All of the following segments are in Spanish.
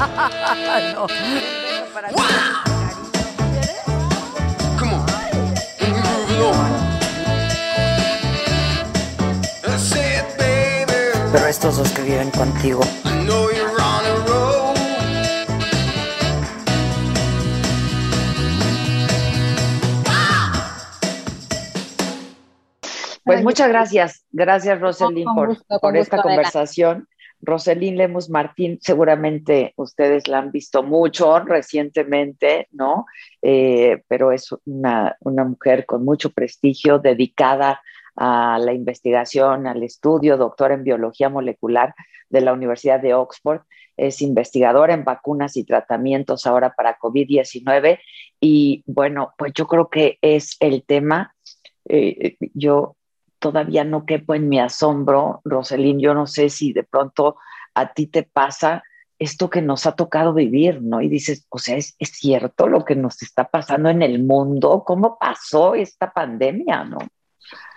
No. Pero estos dos que viven contigo. Pues muchas gracias, gracias Roselyn por, por esta conversación. Roselín Lemus Martín, seguramente ustedes la han visto mucho recientemente, ¿no? Eh, pero es una, mujer con mucho prestigio, dedicada a la investigación, al estudio, doctora en biología molecular de la Universidad de Oxford, es investigadora en vacunas y tratamientos ahora para COVID-19 y bueno, pues yo creo que es el tema, eh, yo todavía no quepo en mi asombro, Roselín, yo no sé si de pronto a ti te pasa esto que nos ha tocado vivir, ¿no? Y dices, o sea, es, cierto lo que nos está pasando en el mundo, ¿cómo pasó esta pandemia, no?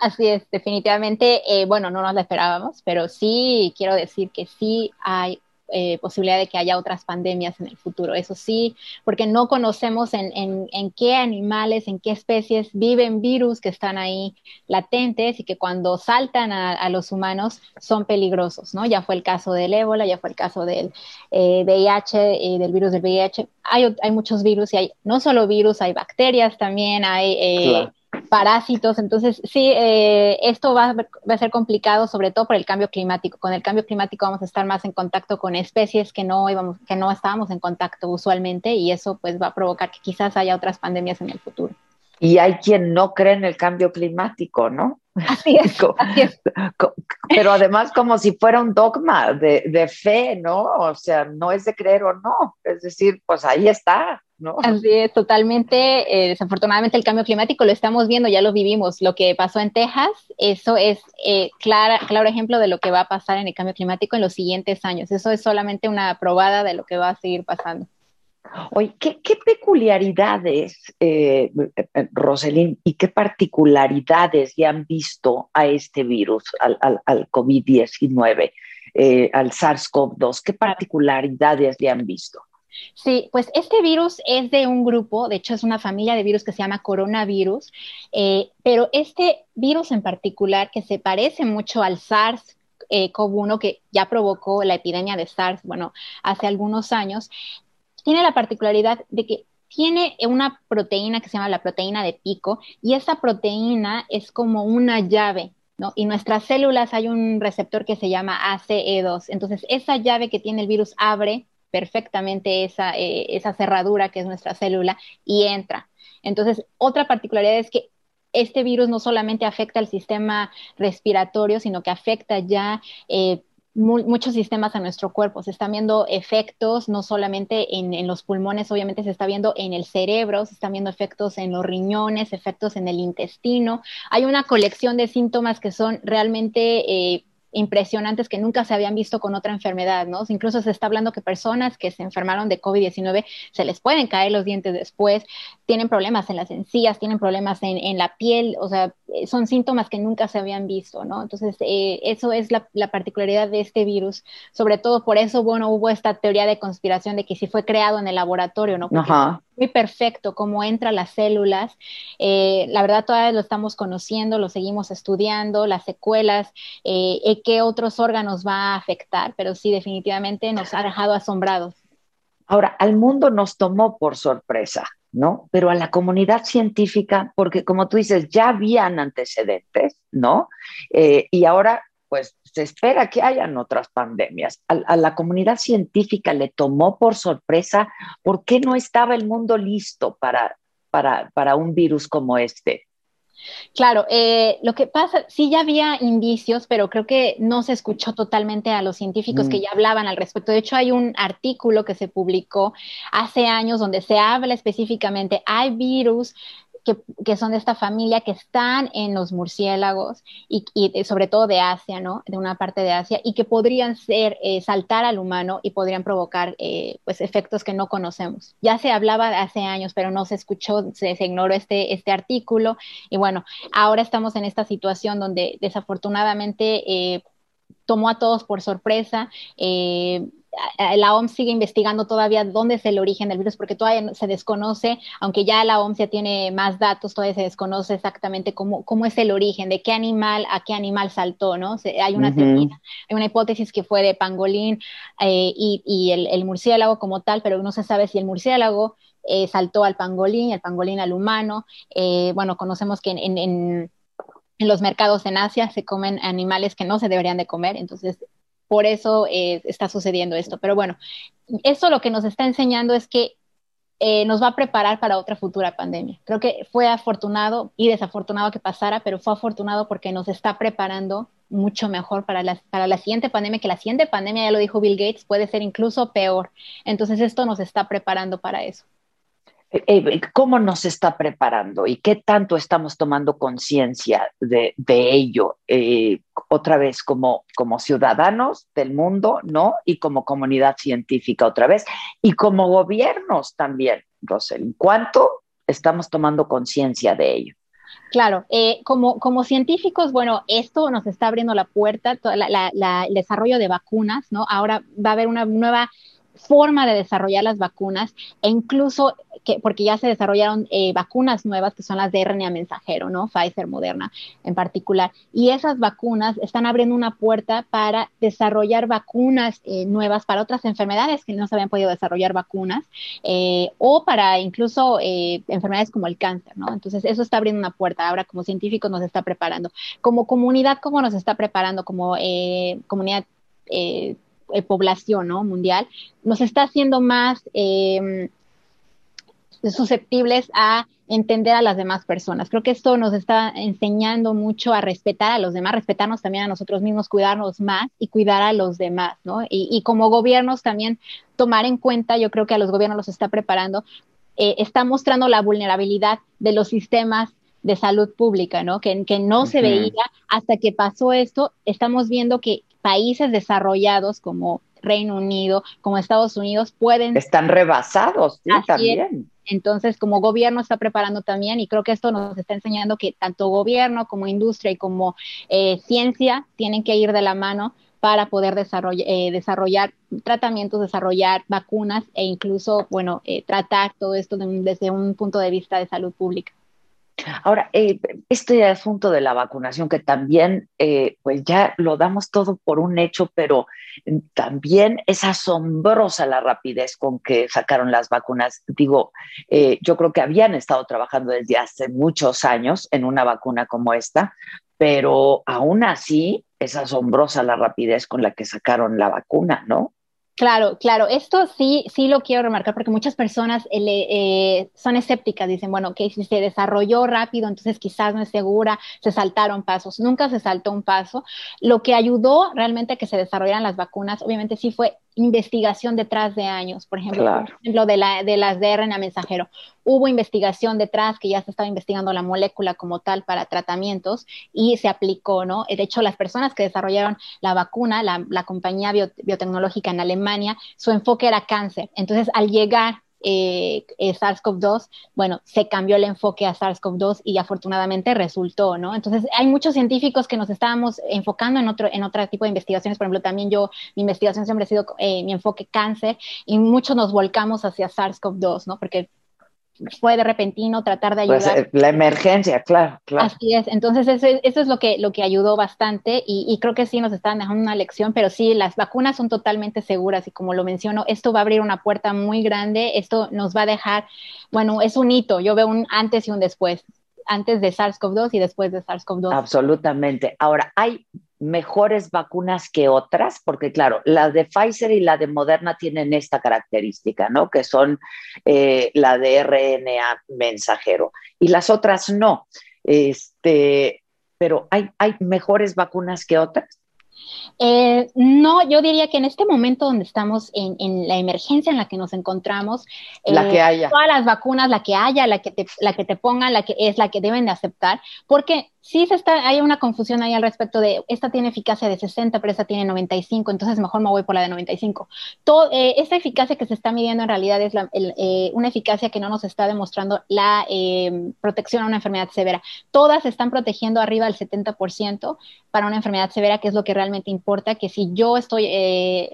Así es, definitivamente, eh, bueno, no nos la esperábamos, pero sí quiero decir que sí hay eh, posibilidad de que haya otras pandemias en el futuro. Eso sí, porque no conocemos en, qué animales, en qué especies viven virus que están ahí latentes y que cuando saltan a, los humanos son peligrosos, ¿no? Ya fue el caso del ébola, ya fue el caso del VIH, eh, del virus del VIH. Hay, hay muchos virus y hay no solo virus, hay bacterias también, hay... Eh, parásitos. Entonces, sí, eh, esto va, a ser complicado, sobre todo por el cambio climático. Con el cambio climático vamos a estar más en contacto con especies que no, íbamos, que no estábamos en contacto usualmente y eso pues va a provocar que quizás haya otras pandemias en el futuro. Y hay quien no cree en el cambio climático, ¿no? Así es, así es. Pero además como si fuera un dogma de, de, fe, ¿no? O sea, no es de creer o no. Es decir, pues ahí está, ¿no? Así es, totalmente. Eh, desafortunadamente el cambio climático lo estamos viendo, ya lo vivimos. Lo que pasó en Texas, eso es eh, clara, claro ejemplo de lo que va a pasar en el cambio climático en los siguientes años. Eso es solamente una probada de lo que va a seguir pasando. Oye, ¿qué, peculiaridades, eh, Roselín, y qué particularidades le han visto a este virus, al, al, COVID-19, al SARS-CoV-2? ¿Qué particularidades le han visto? Sí, pues este virus es de un grupo, de hecho es una familia de virus que se llama coronavirus, eh, pero este virus en particular que se parece mucho al SARS, cov 1 que ya provocó la epidemia de SARS, bueno, hace algunos años, tiene la particularidad de que tiene una proteína que se llama la proteína de pico y esa proteína es como una llave, ¿no? Y nuestras células hay un receptor que se llama ACE2. Entonces, esa llave que tiene el virus abre perfectamente esa, eh, esa cerradura que es nuestra célula y entra. Entonces, otra particularidad es que este virus no solamente afecta al sistema respiratorio, sino que afecta ya eh, muchos sistemas a nuestro cuerpo. Se están viendo efectos no solamente en, en, los pulmones, obviamente se está viendo en el cerebro, se están viendo efectos en los riñones, efectos en el intestino. Hay una colección de síntomas que son realmente... Eh, impresionantes que nunca se habían visto con otra enfermedad, ¿no? Incluso se está hablando que personas que se enfermaron de COVID-19 se les pueden caer los dientes después, tienen problemas en las encías, tienen problemas en, la piel, o sea, eh, son síntomas que nunca se habían visto, ¿no? Entonces, eh, eso es la, la, particularidad de este virus, sobre todo por eso, bueno, hubo esta teoría de conspiración de que si fue creado en el laboratorio, ¿no? Muy perfecto cómo entra las células. Eh, la verdad todavía lo estamos conociendo, lo seguimos estudiando, las secuelas, eh, qué otros órganos va a afectar, pero sí definitivamente nos ha dejado asombrados. Ahora, al mundo nos tomó por sorpresa, ¿no? Pero a la comunidad científica, porque como tú dices, ya habían antecedentes, ¿no? Eh, y ahora, pues se espera que hayan otras pandemias. A, la comunidad científica le tomó por sorpresa por qué no estaba el mundo listo para, para, para un virus como este. Claro, eh, lo que pasa, sí ya había indicios, pero creo que no se escuchó totalmente a los científicos que mm. ya hablaban al respecto. De hecho, hay un artículo que se publicó hace años donde se habla específicamente, hay virus que, son de esta familia que están en los murciélagos y, sobre todo de Asia, ¿no? De una parte de Asia y que podrían ser, eh, saltar al humano y podrían provocar, eh, pues, efectos que no conocemos. Ya se hablaba hace años, pero no se escuchó, se, ignoró este, este artículo y bueno, ahora estamos en esta situación donde desafortunadamente eh, tomó a todos por sorpresa. La OMS sigue investigando todavía dónde es el origen del virus, porque todavía se desconoce, aunque ya la OMS ya tiene más datos, todavía se desconoce exactamente cómo, cómo es el origen, de qué animal a qué animal saltó, ¿no? hay una teoría, hay una hipótesis que fue de pangolín eh, y, el, murciélago como tal, pero no se sabe si el murciélago eh, saltó al pangolín, el pangolín al humano. Eh, bueno, conocemos que en, en los mercados en Asia se comen animales que no se deberían de comer, entonces por eso eh, está sucediendo esto. Pero bueno, eso lo que nos está enseñando es que eh, nos va a preparar para otra futura pandemia. Creo que fue afortunado y desafortunado que pasara, pero fue afortunado porque nos está preparando mucho mejor para la, para la siguiente pandemia, que la siguiente pandemia, ya lo dijo Bill Gates, puede ser incluso peor. Entonces esto nos está preparando para eso. Eh, eh, cómo nos está preparando y qué tanto estamos tomando conciencia de, ello, eh, otra vez como, como ciudadanos del mundo, ¿no? Y como comunidad científica otra vez, y como gobiernos también, Rosel, ¿cuánto estamos tomando conciencia de ello? Claro, como, como científicos, bueno, esto nos está abriendo la puerta, el desarrollo de vacunas, ¿no? Ahora va a haber una nueva forma de desarrollar las vacunas e incluso que, porque ya se desarrollaron eh, vacunas nuevas que son las de RNA mensajero, ¿no? Pfizer, Moderna en particular. Y esas vacunas están abriendo una puerta para desarrollar vacunas eh, nuevas para otras enfermedades que no se habían podido desarrollar vacunas eh, o para incluso enfermedades como el cáncer, ¿no? Entonces eso está abriendo una puerta. Ahora como científicos nos está preparando. Como comunidad, ¿cómo nos está preparando como comunidad? Población ¿no? mundial, nos está haciendo más eh, susceptibles a entender a las demás personas. Creo que esto nos está enseñando mucho a respetar a los demás, respetarnos también a nosotros mismos, cuidarnos más y cuidar a los demás, ¿no? Y, como gobiernos también tomar en cuenta, yo creo que a los gobiernos los está preparando, eh, está mostrando la vulnerabilidad de los sistemas de salud pública, ¿no? Que, que no se veía hasta que pasó esto. Estamos viendo que países desarrollados como Reino Unido, como Estados Unidos, pueden... Están rebasados, sí, también. Entonces, como gobierno está preparando también y creo que esto nos está enseñando que tanto gobierno como industria y como eh, ciencia tienen que ir de la mano para poder eh, desarrollar tratamientos, desarrollar vacunas e incluso, bueno, eh, tratar todo esto desde un punto de vista de salud pública. Ahora, eh, este asunto de la vacunación, que también, eh, pues ya lo damos todo por un hecho, pero también es asombrosa la rapidez con que sacaron las vacunas. Digo, eh, yo creo que habían estado trabajando desde hace muchos años en una vacuna como esta, pero aún así es asombrosa la rapidez con la que sacaron la vacuna, ¿no? Claro, claro, esto sí, sí lo quiero remarcar porque muchas personas eh, eh, son escépticas, dicen, bueno, que si se desarrolló rápido, entonces quizás no es segura, se saltaron pasos, nunca se saltó un paso. Lo que ayudó realmente a que se desarrollaran las vacunas, obviamente sí fue investigación detrás de años, por ejemplo, por ejemplo de, la, de las de RNA mensajero. Hubo investigación detrás que ya se estaba investigando la molécula como tal para tratamientos y se aplicó, ¿no? De hecho, las personas que desarrollaron la vacuna, la, la compañía biotecnológica en Alemania, su enfoque era cáncer. Entonces, al llegar eh, eh, SARS-CoV-2, bueno, se cambió el enfoque a SARS-CoV-2 y afortunadamente resultó, ¿no? Entonces, hay muchos científicos que nos estábamos enfocando en otro, en otro tipo de investigaciones, por ejemplo, también yo, mi investigación siempre ha sido eh, mi enfoque cáncer y muchos nos volcamos hacia SARS-CoV-2, ¿no? Porque fue de repentino, tratar de pues, ayudar. Pues, la emergencia, claro, claro. Así es, entonces eso, eso es lo que, lo que ayudó bastante y, y, creo que sí nos están dejando una lección, pero sí, las vacunas son totalmente seguras y como lo menciono, esto va a abrir una puerta muy grande, esto nos va a dejar, bueno, es un hito, yo veo un antes y un después antes de SARS-CoV-2 y después de SARS-CoV-2. Absolutamente. Ahora, hay mejores vacunas que otras, porque claro, la de Pfizer y la de Moderna tienen esta característica, ¿no? Que son eh, la de RNA mensajero y las otras no. Este, pero hay, hay mejores vacunas que otras. Eh, no, yo diría que en este momento donde estamos en, la emergencia en la que nos encontramos, la que eh, haya. todas las vacunas, la que haya, la que te, la que te pongan, la que es la que deben de aceptar, porque sí se está, hay una confusión ahí al respecto de esta tiene eficacia de 60, pero esta tiene 95, entonces mejor me voy por la de 95. Todo, eh, esta eficacia que se está midiendo en realidad es eh, una eficacia que no nos está demostrando la eh, protección a una enfermedad severa. Todas están protegiendo arriba del 70% para una enfermedad severa, que es lo que realmente importa, que si yo estoy,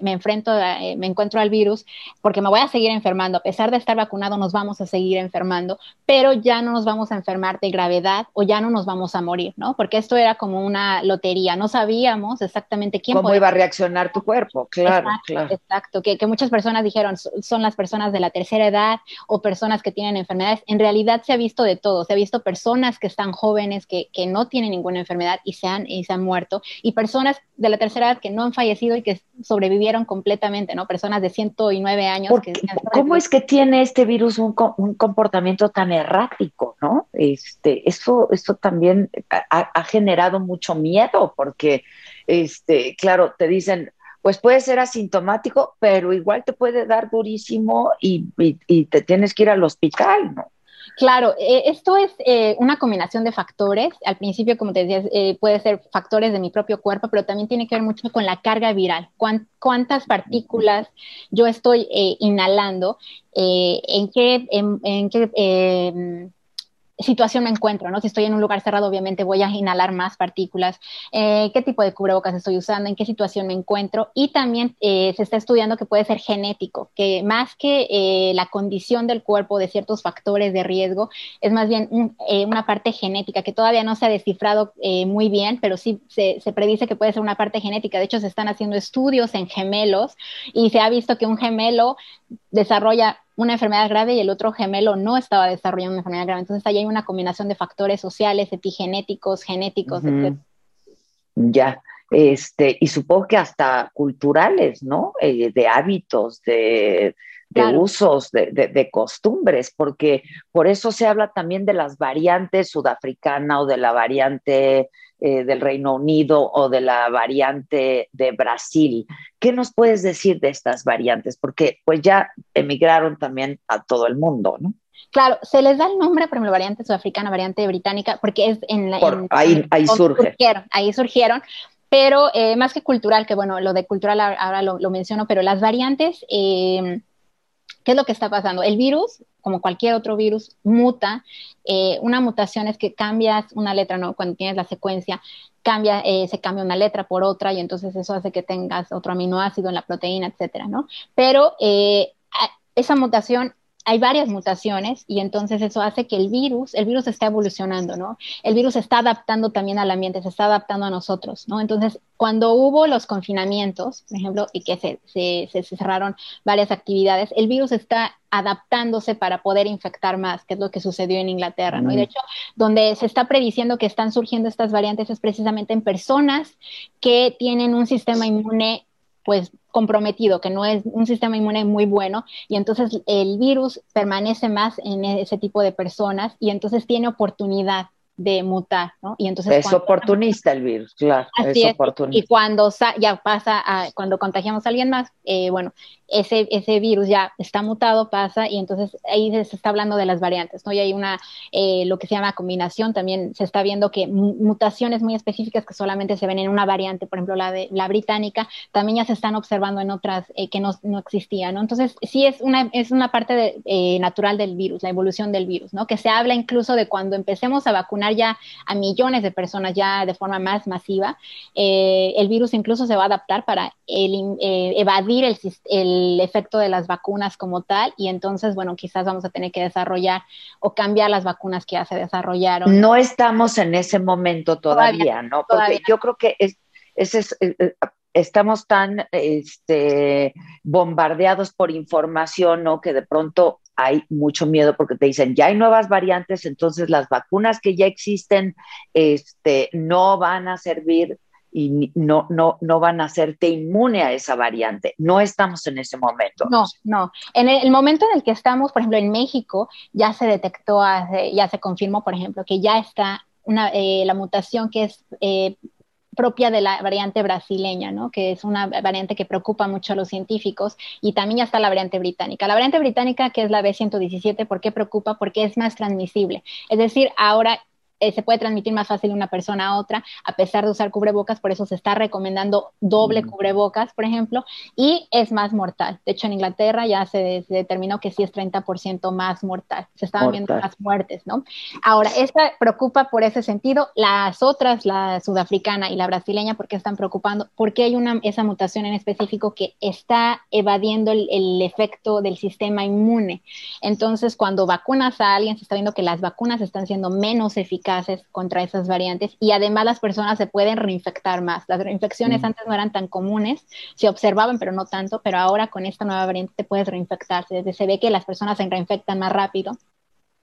me enfrento, me encuentro al virus, porque me voy a seguir enfermando, a pesar de estar vacunado, nos vamos a seguir enfermando, pero ya no nos vamos a enfermar de gravedad o ya no nos vamos a morir ¿no? Porque esto era como una lotería, no sabíamos exactamente quién cómo iba a reaccionar tu cuerpo, claro, exacto, claro. Exacto, que, muchas personas dijeron son las personas de la tercera edad o personas que tienen enfermedades. En realidad se ha visto de todo, se ha visto personas que están jóvenes que, no tienen ninguna enfermedad y se han y se han muerto y personas de la tercera edad que no han fallecido y que sobrevivieron completamente, ¿no? Personas de 109 años. Que ¿Cómo es que tiene este virus un, un comportamiento tan errático, no? Este, eso, eso también ha, generado mucho miedo porque, este, claro, te dicen, pues puede ser asintomático, pero igual te puede dar durísimo y, te tienes que ir al hospital, ¿no? Claro, eh, esto es eh, una combinación de factores. Al principio, como te decía, eh, puede ser factores de mi propio cuerpo, pero también tiene que ver mucho con la carga viral. ¿Cuántas partículas yo estoy inhalando? ¿En qué, en qué situación me encuentro, ¿no? Si estoy en un lugar cerrado, obviamente voy a inhalar más partículas, eh, qué tipo de cubrebocas estoy usando, en qué situación me encuentro. Y también eh, se está estudiando que puede ser genético, que más que eh, la condición del cuerpo de ciertos factores de riesgo, es más bien una parte genética que todavía no se ha descifrado muy bien, pero sí se, se predice que puede ser una parte genética. De hecho, se están haciendo estudios en gemelos y se ha visto que un gemelo desarrolla una enfermedad grave y el otro gemelo no estaba desarrollando una enfermedad grave. Entonces ahí hay una combinación de factores sociales, epigenéticos, genéticos, etc. Ya, este, y supongo que hasta culturales, ¿no? Eh, de hábitos, de, usos, de, de, costumbres, porque por eso se habla también de las variantes sudafricana o de la variante eh, del Reino Unido o de la variante de Brasil. ¿Qué nos puedes decir de estas variantes? Porque pues ya emigraron también a todo el mundo, ¿no? Claro, se les da el nombre, por ejemplo, variante sudafricana, variante británica, porque es en la... ahí, ahí surge. Surgieron, ahí surgieron, pero eh, más que cultural, que bueno, lo de cultural ahora lo, menciono, pero las variantes... Eh, ¿Qué es lo que está pasando? El virus, como cualquier otro virus, muta. Eh, una mutación es que cambias una letra, ¿no? Cuando tienes la secuencia, cambia, eh, se cambia una letra por otra y entonces eso hace que tengas otro aminoácido en la proteína, etcétera, ¿no? Pero eh, esa mutación hay varias mutaciones y entonces eso hace que el virus, el virus está evolucionando, ¿no? El virus se está adaptando también al ambiente, se está adaptando a nosotros, ¿no? Entonces, cuando hubo los confinamientos, por ejemplo, y que se, se, cerraron varias actividades, el virus está adaptándose para poder infectar más, que es lo que sucedió en Inglaterra, ¿no? Y de hecho, donde se está prediciendo que están surgiendo estas variantes es precisamente en personas que tienen un sistema inmune pues comprometido, que no es un sistema inmune muy bueno, y entonces el virus permanece más en ese tipo de personas y entonces tiene oportunidad de mutar, ¿no? Y entonces es oportunista el virus, claro, es, oportunista. Y cuando ya pasa, a, cuando contagiamos a alguien más, eh, bueno, ese, ese virus ya está mutado, pasa, y entonces ahí se está hablando de las variantes, ¿no? Y hay una, eh, lo que se llama combinación, también se está viendo que mutaciones muy específicas que solamente se ven en una variante, por ejemplo, la de la británica, también ya se están observando en otras eh, que no, no, existían, ¿no? Entonces, sí es una, es una parte natural del virus, la evolución del virus, ¿no? Que se habla incluso de cuando empecemos a vacunar ya a millones de personas ya de forma más masiva, eh, el virus incluso se va a adaptar para eh, evadir el, el, efecto de las vacunas como tal y entonces, bueno, quizás vamos a tener que desarrollar o cambiar las vacunas que ya se desarrollaron. No estamos en ese momento todavía, ¿no? Porque yo creo que es, ese es, estamos tan este, bombardeados por información, ¿no? Que de pronto hay mucho miedo porque te dicen, ya hay nuevas variantes, entonces las vacunas que ya existen este, no van a servir y no, no, no van a hacerte inmune a esa variante. No estamos en ese momento. No, no. En el, momento en el que estamos, por ejemplo, en México, ya se detectó, ya se confirmó, por ejemplo, que ya está una, eh, la mutación que es eh, propia de la variante brasileña, ¿no? que es una variante que preocupa mucho a los científicos, y también ya está la variante británica. La variante británica, que es la B117, ¿por qué preocupa? Porque es más transmisible. Es decir, ahora eh, se puede transmitir más fácil de una persona a otra, a pesar de usar cubrebocas, por eso se está recomendando doble cubrebocas, por ejemplo, y es más mortal. De hecho, en Inglaterra ya se, determinó que sí es 30% más mortal. Se estaban viendo más muertes, ¿no? Ahora, esta preocupa por ese sentido. Las otras, la sudafricana y la brasileña, ¿por qué están preocupando? Porque hay una, esa mutación en específico que está evadiendo el, el efecto del sistema inmune. Entonces, cuando vacunas a alguien, se está viendo que las vacunas están siendo menos eficaces contra esas variantes y además las personas se pueden reinfectar más. Las reinfecciones antes no eran tan comunes, se observaban pero no tanto, pero ahora con esta nueva variante te puedes reinfectarse. Se ve que las personas se reinfectan más rápido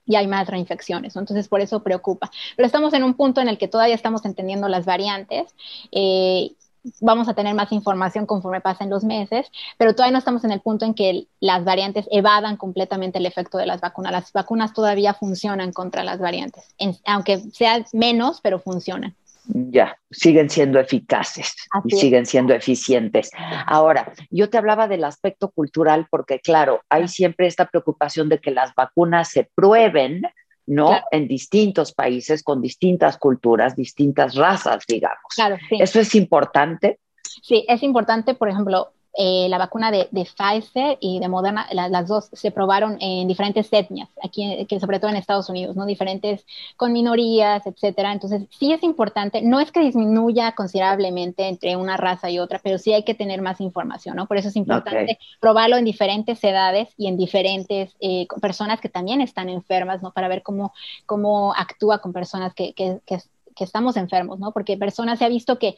y hay más reinfecciones. Entonces, por eso preocupa. Pero estamos en un punto en el que todavía estamos entendiendo las variantes eh, vamos a tener más información conforme pasen los meses, pero todavía no estamos en el punto en que las variantes evadan completamente el efecto de las vacunas. Las vacunas todavía funcionan contra las variantes, aunque sean menos, pero funcionan. Ya, siguen siendo eficaces y siguen siendo eficientes. Ahora, yo te hablaba del aspecto cultural porque, claro, hay siempre esta preocupación de que las vacunas se prueben, ¿no? En distintos países, con distintas culturas, distintas razas, digamos. Claro, sí. ¿Eso es importante? Sí, es importante, por ejemplo, eh, la vacuna de, Pfizer y de Moderna, las dos se probaron en diferentes etnias, aquí, que sobre todo en Estados Unidos, ¿no? Diferentes con minorías, etcétera. Entonces, sí es importante, no es que disminuya considerablemente entre una raza y otra, pero sí hay que tener más información, ¿no? Por eso es importante probarlo en diferentes edades y en diferentes eh, personas que también están enfermas, ¿no? Para ver cómo, cómo actúa con personas que, que, que que estamos enfermos, ¿no? Porque personas se ha visto que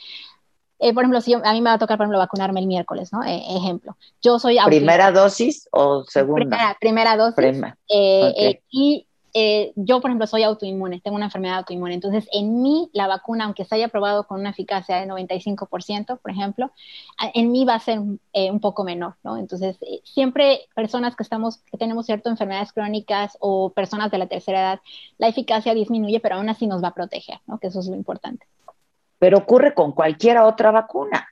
eh, por ejemplo, si a mí me va a tocar, por ejemplo, vacunarme el miércoles, ¿no? Eh, ejemplo. Yo soy ¿Primera dosis o segunda? Primera, dosis. Eh, y yo, por ejemplo, soy autoinmune, tengo una enfermedad autoinmune. Entonces, en mí, la vacuna, aunque se haya probado con una eficacia de 95%, por ejemplo, en mí va a ser un poco menor, ¿no? Entonces, siempre personas que estamos, que tenemos ciertas enfermedades crónicas o personas de la tercera edad, la eficacia disminuye, pero aún así nos va a proteger, ¿no? Que eso es lo importante pero ocurre con cualquier otra vacuna.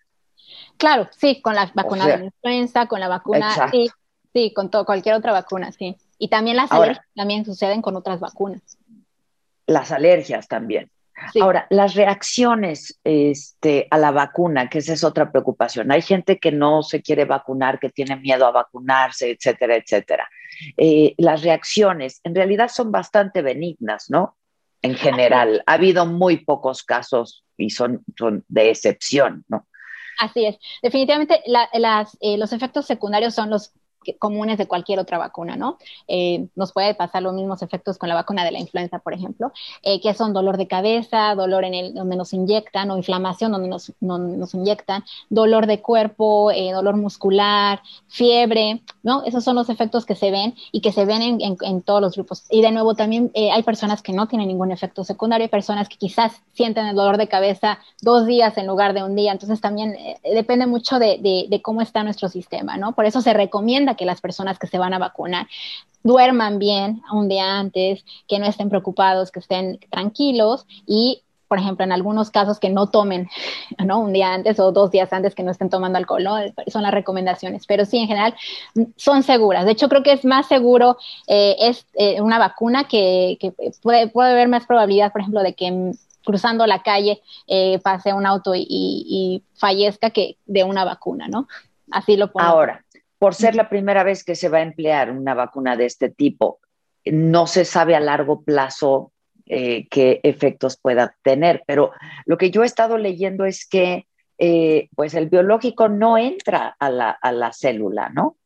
Claro, sí, con la vacuna de la influenza, con la vacuna, sí, sí, con todo, cualquier otra vacuna, sí. Y también las alergias también suceden con otras vacunas. Las alergias también. Ahora, las reacciones este, a la vacuna, que esa es otra preocupación. Hay gente que no se quiere vacunar, que tiene miedo a vacunarse, etcétera, etcétera. Eh, las reacciones en realidad son bastante benignas, ¿no? En general, ha habido muy pocos casos y son, son de excepción, ¿no? Así es. Definitivamente las, eh, los efectos secundarios son los comunes de cualquier otra vacuna, ¿no? Eh, nos puede pasar los mismos efectos con la vacuna de la influenza, por ejemplo, eh, que son dolor de cabeza, dolor en el donde nos inyectan o inflamación donde nos, nos inyectan, dolor de cuerpo, eh, dolor muscular, fiebre, ¿no? Esos son los efectos que se ven y que se ven en, en, todos los grupos. Y de nuevo, también hay personas que no tienen ningún efecto secundario, hay personas que quizás sienten el dolor de cabeza dos días en lugar de un día, entonces también depende mucho de, de, de cómo está nuestro sistema, ¿no? Por eso se recomienda que las personas que se van a vacunar duerman bien un día antes, que no estén preocupados, que estén tranquilos y por ejemplo, en algunos casos que no tomen, ¿no? Un día antes o dos días antes que no estén tomando alcohol, ¿no? Son las recomendaciones, pero sí, en general, son seguras. De hecho, creo que es más seguro eh, es eh, una vacuna que, puede, haber más probabilidad, por ejemplo, de que cruzando la calle eh, pase un auto y, y, fallezca que de una vacuna, ¿no? Así lo pongo. Ahora, por ser la primera vez que se va a emplear una vacuna de este tipo, no se sabe a largo plazo eh, qué efectos pueda tener. Pero lo que yo he estado leyendo es que eh, pues el biológico no entra a la, a la célula, ¿no?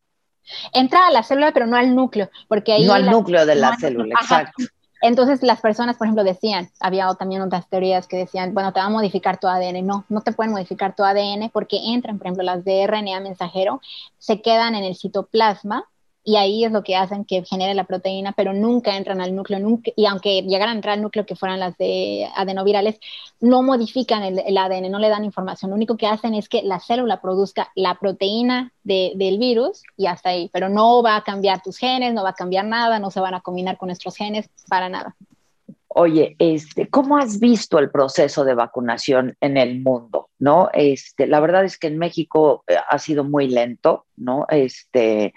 Entra a la célula, pero no al núcleo, porque ahí... No al núcleo de la célula, exacto. Entonces las personas, por ejemplo, decían, había también otras teorías que decían, bueno, te va a modificar tu ADN. No, no te pueden modificar tu ADN porque entran, por ejemplo, las de RNA mensajero, se quedan en el citoplasma y ahí es lo que hacen que genere la proteína, pero nunca entran al núcleo, y aunque llegaran a entrar al núcleo que fueran las de adenovirales, no modifican el, ADN, no le dan información, lo único que hacen es que la célula produzca la proteína del virus y hasta ahí, pero no va a cambiar tus genes, no va a cambiar nada, no se van a combinar con nuestros genes, para nada. Oye, este, ¿cómo has visto el proceso de vacunación en el mundo? ¿No? Este, la verdad es que en México eh, ha sido muy lento, ¿no? Este,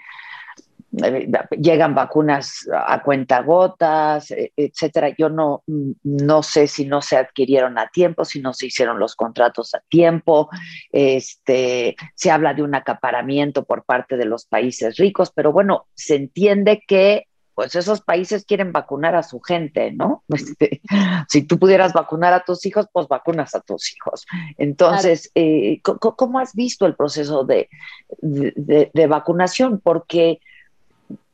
llegan vacunas a cuentagotas, e, etcétera. Yo no, no sé si no se adquirieron a tiempo, si no se hicieron los contratos a tiempo. Este, se habla de un acaparamiento por parte de los países ricos, pero bueno, se entiende que pues esos países quieren vacunar a su gente, ¿no? Este, si tú pudieras vacunar a tus hijos, pues vacunas a tus hijos. Entonces, eh, ¿cómo has visto el proceso de, de vacunación? Porque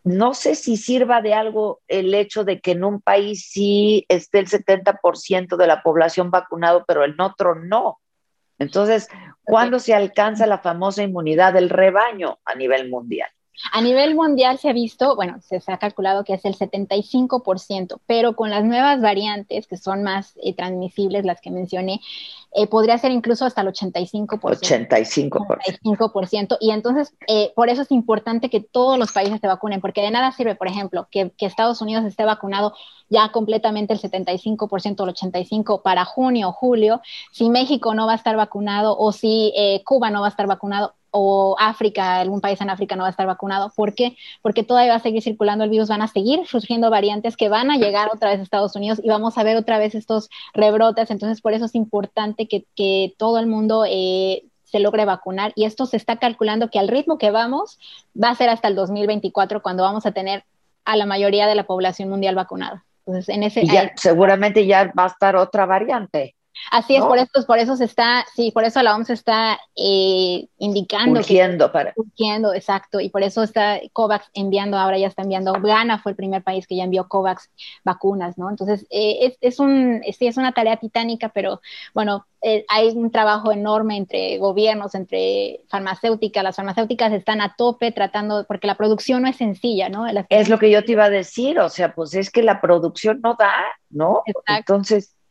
no sé si sirva de algo el hecho de que en un país sí esté el 70% de la población vacunado, pero en otro no. Entonces, ¿cuándo se alcanza la famosa inmunidad del rebaño a nivel mundial? A nivel mundial se ha visto, bueno, se, ha calculado que es el 75%, pero con las nuevas variantes que son más eh, transmisibles, las que mencioné, eh, podría ser incluso hasta el 85%. 85%. 85%. Y entonces, eh, por eso es importante que todos los países se vacunen, porque de nada sirve, por ejemplo, que, que Estados Unidos esté vacunado ya completamente el 75% o el 85% para junio o julio, si México no va a estar vacunado o si Cuba no va a estar vacunado, o África, algún país en África no va a estar vacunado. ¿Por qué? Porque todavía va a seguir circulando el virus, van a seguir surgiendo variantes que van a llegar otra vez a Estados Unidos y vamos a ver otra vez estos rebrotes. Entonces, por eso es importante que, todo el mundo eh, se logre vacunar y esto se está calculando que al ritmo que vamos va a ser hasta el 2024 cuando vamos a tener a la mayoría de la población mundial vacunada. Entonces, en ese... Y ya, seguramente ya va a estar otra variante. Así es, por eso, por eso se está, sí, por eso la OMS está eh, indicando. Urgiendo para. Urgiendo, exacto, y por eso está COVAX enviando, ahora ya está enviando, Ghana fue el primer país que ya envió COVAX vacunas, ¿no? Entonces, eh, es, es, un, sí, es una tarea titánica, pero bueno, eh, hay un trabajo enorme entre gobiernos, entre farmacéuticas, las farmacéuticas están a tope tratando, porque la producción no es sencilla, ¿no? Es lo que yo te iba a decir, o sea, pues es que la producción no da, ¿no? Entonces eh,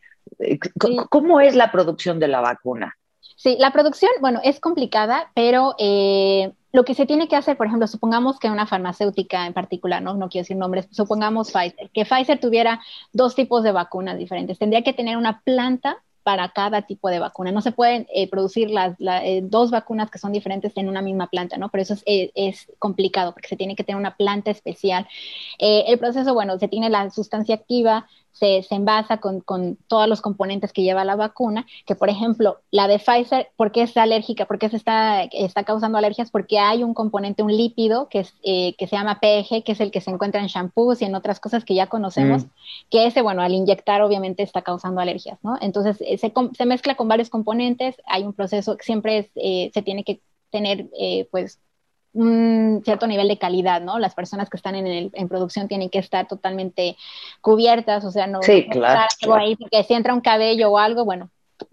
¿Cómo es la producción de la vacuna? Sí, la producción, bueno, es complicada, pero eh, lo que se tiene que hacer, por ejemplo, supongamos que una farmacéutica en particular, ¿no? no quiero decir nombres, supongamos Pfizer, que Pfizer tuviera dos tipos de vacunas diferentes. Tendría que tener una planta para cada tipo de vacuna. No se pueden eh, producir las dos vacunas que son diferentes en una misma planta, ¿no? Pero eso es, es complicado porque se tiene que tener una planta especial. el proceso, bueno, se tiene la sustancia activa, se, se envasa con, con, todos los componentes que lleva la vacuna, que por ejemplo, la de Pfizer, ¿por qué es alérgica? ¿Por qué se está, está causando alergias? Porque hay un componente, un lípido que, es, eh, que se llama PEG, que es el que se encuentra en shampoos y en otras cosas que ya conocemos, mm. que ese, bueno, al inyectar obviamente está causando alergias, ¿no? Entonces, eh, se, se, mezcla con varios componentes, hay un proceso que siempre es, eh, se tiene que tener, pues, un cierto nivel de calidad, ¿no? Las personas que están en, el, en producción tienen que estar totalmente cubiertas, o sea, no, sí, claro, ahí, porque si entra un cabello o algo, bueno,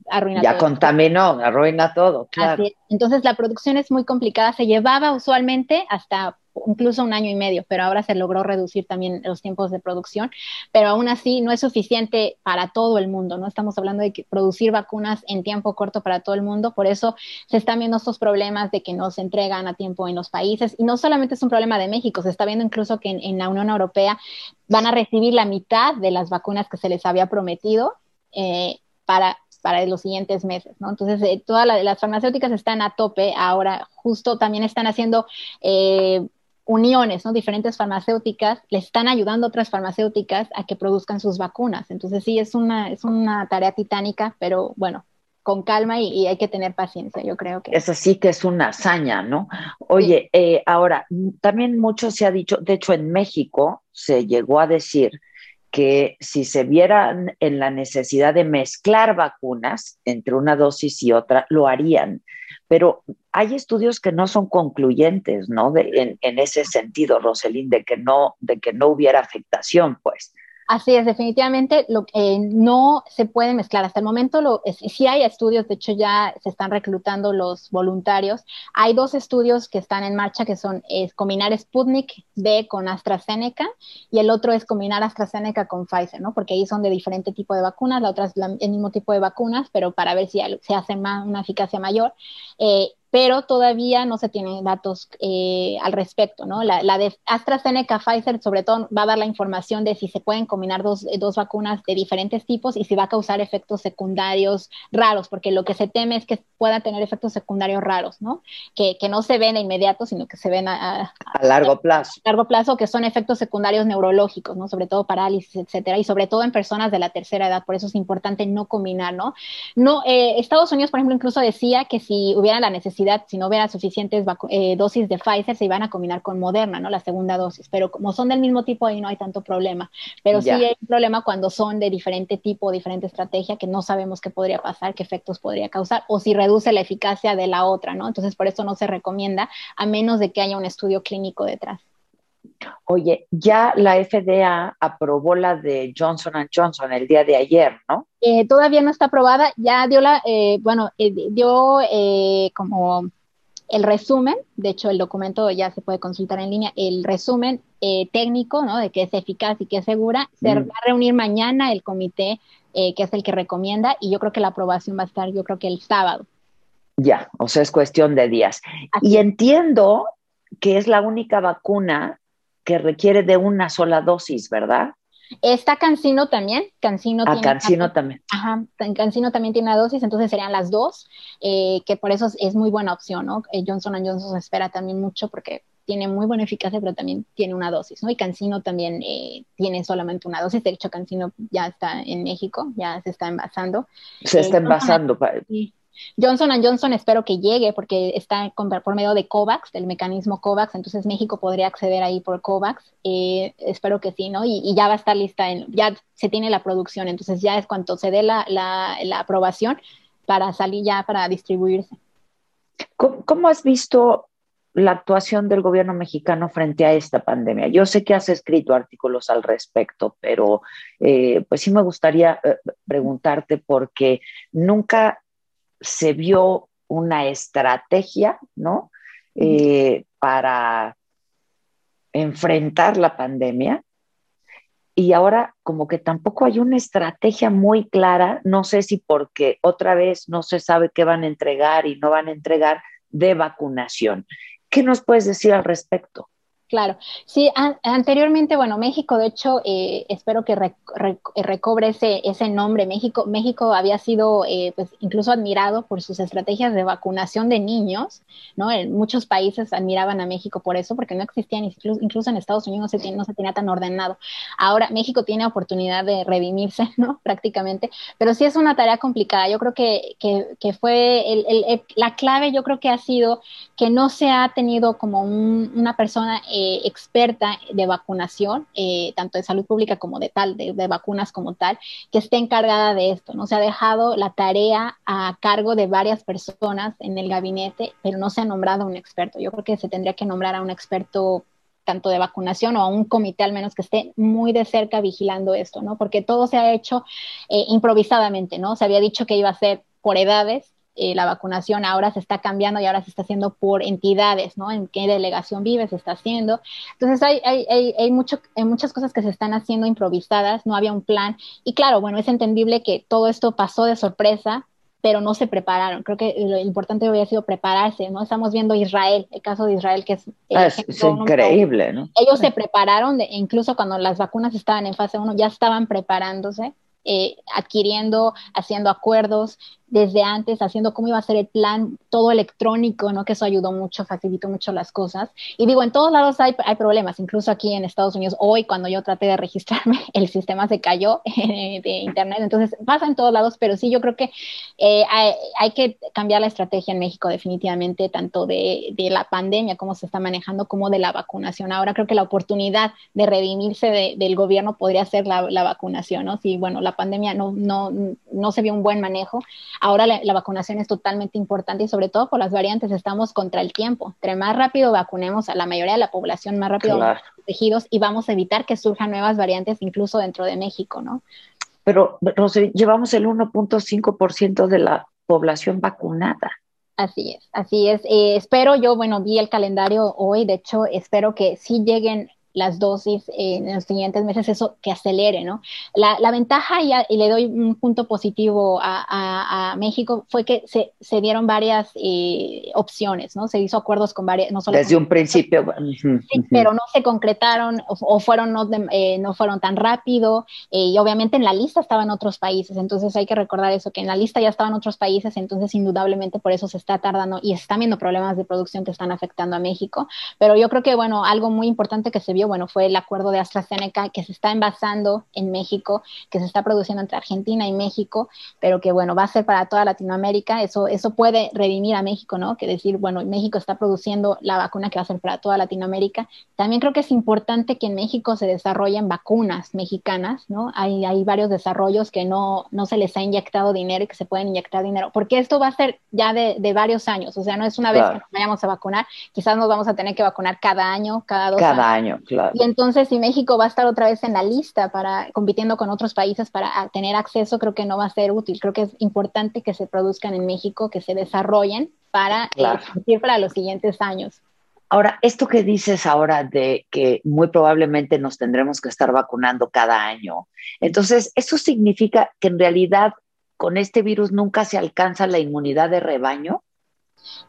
arruina ya contaminó, arruina todo, claro. Entonces la producción es muy complicada, se llevaba usualmente hasta incluso un año y medio, pero ahora se logró reducir también los tiempos de producción, pero aún así no es suficiente para todo el mundo, ¿no? Estamos hablando de que producir vacunas en tiempo corto para todo el mundo, por eso se están viendo estos problemas de que no se entregan a tiempo en los países, y no solamente es un problema de México, se está viendo incluso que en, la Unión Europea van a recibir la mitad de las vacunas que se les había prometido eh, para para los siguientes meses. Entonces, eh, todas las farmacéuticas están a tope ahora, justo también están haciendo eh, uniones, ¿no? Diferentes farmacéuticas le están ayudando a otras farmacéuticas a que produzcan sus vacunas. Entonces sí, es una, es una tarea titánica, pero bueno, con calma y, hay que tener paciencia, yo creo que. Eso sí que es una hazaña, ¿no? Oye, eh, ahora, también mucho se ha dicho, de hecho en México se llegó a decir que si se vieran en la necesidad de mezclar vacunas entre una dosis y otra, lo harían. Pero hay estudios que no son concluyentes, ¿no? en, en, ese sentido, Roselín, de que no, de que no hubiera afectación, pues. Así es, definitivamente lo, eh, no se puede mezclar. Hasta el momento lo, sí hay estudios, de hecho ya se están reclutando los voluntarios. Hay dos estudios que están en marcha que son es combinar Sputnik B con AstraZeneca y el otro es combinar AstraZeneca con Pfizer, ¿no? Porque ahí son de diferente tipo de vacunas, la otra es el mismo tipo de vacunas, pero para ver si se hace más, una eficacia mayor. Eh, pero todavía no se tienen datos eh, al respecto, ¿no? La, de AstraZeneca, Pfizer, sobre todo, va a dar la información de si se pueden combinar dos, dos, vacunas de diferentes tipos y si va a causar efectos secundarios raros, porque lo que se teme es que pueda tener efectos secundarios raros, ¿no? Que, que no se ven de inmediato, sino que se ven a, a, largo plazo. A largo plazo, que son efectos secundarios neurológicos, ¿no? Sobre todo parálisis, etcétera, y sobre todo en personas de la tercera edad, por eso es importante no combinar, ¿no? no eh, Estados Unidos, por ejemplo, incluso decía que si hubiera la necesidad si no hubiera suficientes eh, dosis de Pfizer, se iban a combinar con Moderna, ¿no? La segunda dosis. Pero como son del mismo tipo, ahí no hay tanto problema. Pero sí hay un problema cuando son de diferente tipo, diferente estrategia, que no sabemos qué podría pasar, qué efectos podría causar, o si reduce la eficacia de la otra, ¿no? Entonces, por eso no se recomienda, a menos de que haya un estudio clínico detrás. Oye, ya la FDA aprobó la de Johnson Johnson el día de ayer, ¿no? Eh, todavía no está aprobada, ya dio la, eh, bueno, eh, dio como el resumen, de hecho el documento ya se puede consultar en línea, el resumen técnico, ¿no? De que es eficaz y que es segura, se mm. va a reunir mañana el comité que es el que recomienda y yo creo que la aprobación va a estar, yo creo que el sábado. Ya, o sea, es cuestión de días. y entiendo que es la única vacuna que requiere de una sola dosis, ¿verdad? Está Cancino también. Cancino ah, Cancino también. Ajá, Cancino también tiene una dosis, entonces serían las dos, eh, que por eso es, muy buena opción, ¿no? Eh, Johnson Johnson se espera también mucho porque tiene muy buena eficacia, pero también tiene una dosis, ¿no? Y Cancino también eh, tiene solamente una dosis. De hecho, Cancino ya está en México, ya se está envasando. Se está envasando. Johnson Johnson espero que llegue porque está por medio de COVAX, del mecanismo COVAX, entonces México podría acceder ahí por COVAX. Eh, espero que sí, ¿no? Y, ya va a estar lista, ya se tiene la producción, entonces ya es cuando se dé la, aprobación para salir ya para distribuirse. ¿Cómo, has visto la actuación del gobierno mexicano frente a esta pandemia? Yo sé que has escrito artículos al respecto, pero eh, pues sí me gustaría eh, preguntarte porque nunca se vio una estrategia, ¿no? Eh, para enfrentar la pandemia. Y ahora como que tampoco hay una estrategia muy clara, no sé si porque otra vez no se sabe qué van a entregar y no van a entregar de vacunación. ¿Qué nos puedes decir al respecto? Claro, sí, anteriormente, bueno, México, de hecho, eh, espero que recobre ese, ese nombre. México, México había sido, eh, pues, incluso admirado por sus estrategias de vacunación de niños, ¿no? En muchos países admiraban a México por eso, porque no existían, incluso, en Estados Unidos no se, no se tenía tan ordenado. Ahora México tiene oportunidad de redimirse, ¿no? Prácticamente, pero sí es una tarea complicada. Yo creo que, que, que fue el, el, la clave, yo creo que ha sido que no se ha tenido como un, una persona experta de vacunación, eh, tanto de salud pública como de tal, de, vacunas como tal, que esté encargada de esto, ¿no? Se ha dejado la tarea a cargo de varias personas en el gabinete, pero no se ha nombrado un experto. Yo creo que se tendría que nombrar a un experto tanto de vacunación o a un comité al menos que esté muy de cerca vigilando esto, ¿no? Porque todo se ha hecho eh, improvisadamente, ¿no? Se había dicho que iba a ser por edades, eh, la vacunación ahora se está cambiando y ahora se está haciendo por entidades, ¿no? En qué delegación vive, se está haciendo. Entonces hay, hay, hay, hay, mucho, hay muchas cosas que se están haciendo improvisadas, no había un plan. Y claro, bueno, es entendible que todo esto pasó de sorpresa, pero no se prepararon. Creo que lo importante había sido prepararse, ¿no? Estamos viendo Israel, el caso de Israel, que es... Ah, es, increíble, ¿no? Ellos se prepararon, de, incluso cuando las vacunas estaban en fase 1, ya estaban preparándose eh, adquiriendo, haciendo acuerdos desde antes, haciendo cómo iba a ser el plan, todo electrónico, ¿no? Que eso ayudó mucho, facilitó mucho las cosas. Y digo, en todos lados hay, hay problemas, incluso aquí en Estados Unidos, hoy cuando yo traté de registrarme, el sistema se cayó de Internet, entonces pasa en todos lados, pero sí, yo creo que eh, hay, hay, que cambiar la estrategia en México definitivamente, tanto de, de, la pandemia, cómo se está manejando, como de la vacunación. Ahora creo que la oportunidad de redimirse del gobierno podría ser la, la vacunación, ¿no? Si, bueno, la pandemia no, no, no se vio un buen manejo, Ahora la, vacunación es totalmente importante y sobre todo por las variantes estamos contra el tiempo. Entre más rápido vacunemos a la mayoría de la población, más rápido vamos protegidos y vamos a evitar que surjan nuevas variantes incluso dentro de México, ¿no? Pero, Rosy, llevamos el 1.5% de la población vacunada. Así es, así es. Eh, espero, yo, bueno, vi el calendario hoy, de hecho, espero que sí lleguen las dosis en los siguientes meses, eso que acelere, ¿no? La, la ventaja, y, y, le doy un punto positivo a, a, a México, fue que se, se dieron varias eh, opciones, ¿no? Se hizo acuerdos con varias, no solo Desde un principio. Sí, pero no se concretaron o, o fueron no, eh, no, fueron tan rápido eh, y obviamente en la lista estaban otros países, entonces hay que recordar eso, que en la lista ya estaban otros países, entonces indudablemente por eso se está tardando y están viendo problemas de producción que están afectando a México, pero yo creo que, bueno, algo muy importante que se bueno, fue el acuerdo de AstraZeneca que se está envasando en México, que se está produciendo entre Argentina y México, pero que, bueno, va a ser para toda Latinoamérica. Eso, eso puede redimir a México, ¿no? Que decir, bueno, México está produciendo la vacuna que va a ser para toda Latinoamérica. También creo que es importante que en México se desarrollen vacunas mexicanas, ¿no? Hay, hay varios desarrollos que no, no se les ha inyectado dinero y que se pueden inyectar dinero, porque esto va a ser ya de, de varios años, o sea, no es una claro. vez que vayamos a vacunar, quizás nos vamos a tener que vacunar cada año, cada dos cada años. año, claro. Y entonces, si México va a estar otra vez en la lista para compitiendo con otros países para tener acceso, creo que no va a ser útil. Creo que es importante que se produzcan en México, que se desarrollen para Claro. eh, para los siguientes años. Ahora, esto que dices ahora de que muy probablemente nos tendremos que estar vacunando cada año, entonces, ¿eso significa que en realidad con este virus nunca se alcanza la inmunidad de rebaño?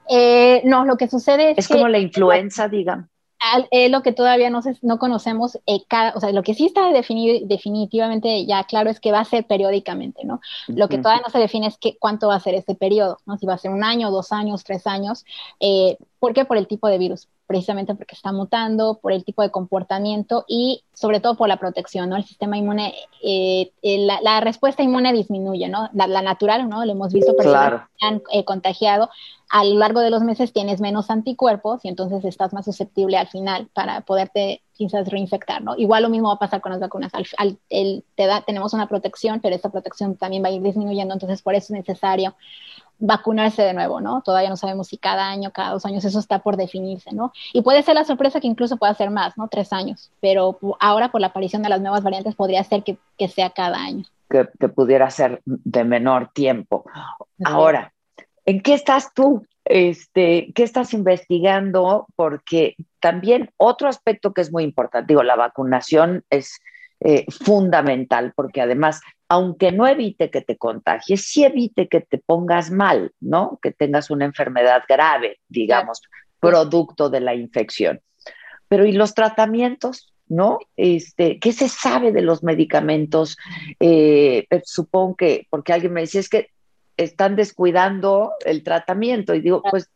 Eh, no, lo que sucede es, Es que como la influenza, digamos. Al- eh, lo que todavía no, se, no conocemos, eh, cada, o sea, lo que sí está definido, definitivamente ya claro es que va a ser periódicamente, ¿no? Lo que todavía no se define es que, cuánto va a ser este periodo, ¿no? Si va a ser un año, dos años, tres años. Eh, ¿Por qué? Por el tipo de virus, precisamente porque está mutando, por el tipo de comportamiento y sobre todo por la protección, ¿no? El sistema inmune, eh, eh, la, la respuesta inmune disminuye, ¿no? La, la natural, ¿no? Lo hemos visto personas Claro. que han eh, contagiado a lo largo de los meses tienes menos anticuerpos y entonces estás más susceptible al final para poderte quizás reinfectar, ¿no? Igual lo mismo va a pasar con las vacunas. Al, al- el- te da, tenemos una protección, pero esta protección también va a ir disminuyendo, entonces por eso es necesario vacunarse de nuevo, ¿no? Todavía no sabemos si cada año, cada dos años, eso está por definirse, ¿no? Y puede ser la sorpresa que incluso pueda ser más, ¿no? Tres años, pero ahora por la aparición de las nuevas variantes podría ser que, que sea cada año. que, que pudiera ser de menor tiempo. Ahora, ¿en qué estás tú? Este, ¿Qué estás investigando? Porque también otro aspecto que es muy importante, digo, la vacunación es eh, fundamental porque además, aunque no evite que te contagies, sí evite que te pongas mal, ¿no? Que tengas una enfermedad grave, digamos, producto de la infección. Pero ¿y los tratamientos? ¿No? Este, ¿Qué se sabe de los medicamentos? Eh, eh, supongo que, porque alguien me decía, es que están descuidando el tratamiento. Y digo, pues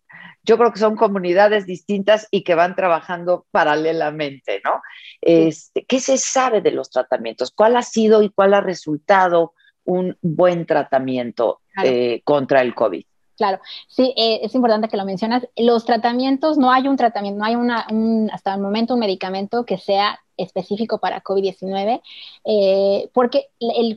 yo creo que son comunidades distintas y que van trabajando paralelamente, ¿no? Este, ¿Qué se sabe de los tratamientos? ¿Cuál ha sido y cuál ha resultado un buen tratamiento Claro. eh, contra el COVID? Claro, sí, eh, es importante que lo mencionas. Los tratamientos, no hay un tratamiento, no hay una, un, hasta el momento un medicamento que sea específico para COVID-19, eh, porque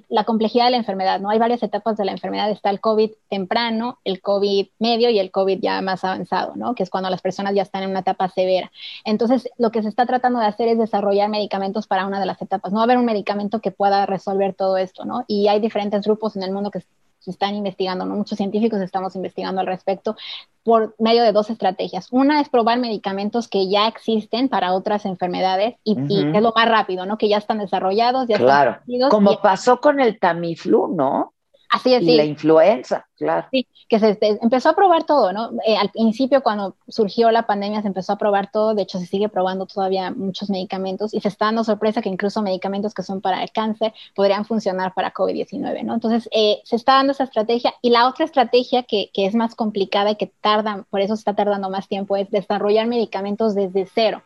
la complejidad de la enfermedad, ¿no? Hay varias etapas de la enfermedad, está el COVID temprano, el COVID medio y el COVID ya más avanzado, ¿no? Que es cuando las personas ya están en una etapa severa. Entonces, lo que se está tratando de hacer es desarrollar medicamentos para una de las etapas. No va a haber un medicamento que pueda resolver todo esto, ¿no? Y hay diferentes grupos en el mundo que se están investigando, ¿no? Muchos científicos estamos investigando al respecto por medio de dos estrategias. Una es probar medicamentos que ya existen para otras enfermedades y, uh -huh. y es lo más rápido, ¿no? Que ya están desarrollados, ya claro. están Como y... pasó con el Tamiflu, ¿no? Así es, y la influenza, claro. Sí, que se, empezó a probar todo, ¿no? Eh, al principio, cuando surgió la pandemia, se empezó a probar todo. De hecho, se sigue probando todavía muchos medicamentos y se está dando sorpresa que incluso medicamentos que son para el cáncer podrían funcionar para COVID-19, ¿no? Entonces, eh, se está dando esa estrategia. Y la otra estrategia que, que es más complicada y que tarda, por eso se está tardando más tiempo, es desarrollar medicamentos desde cero.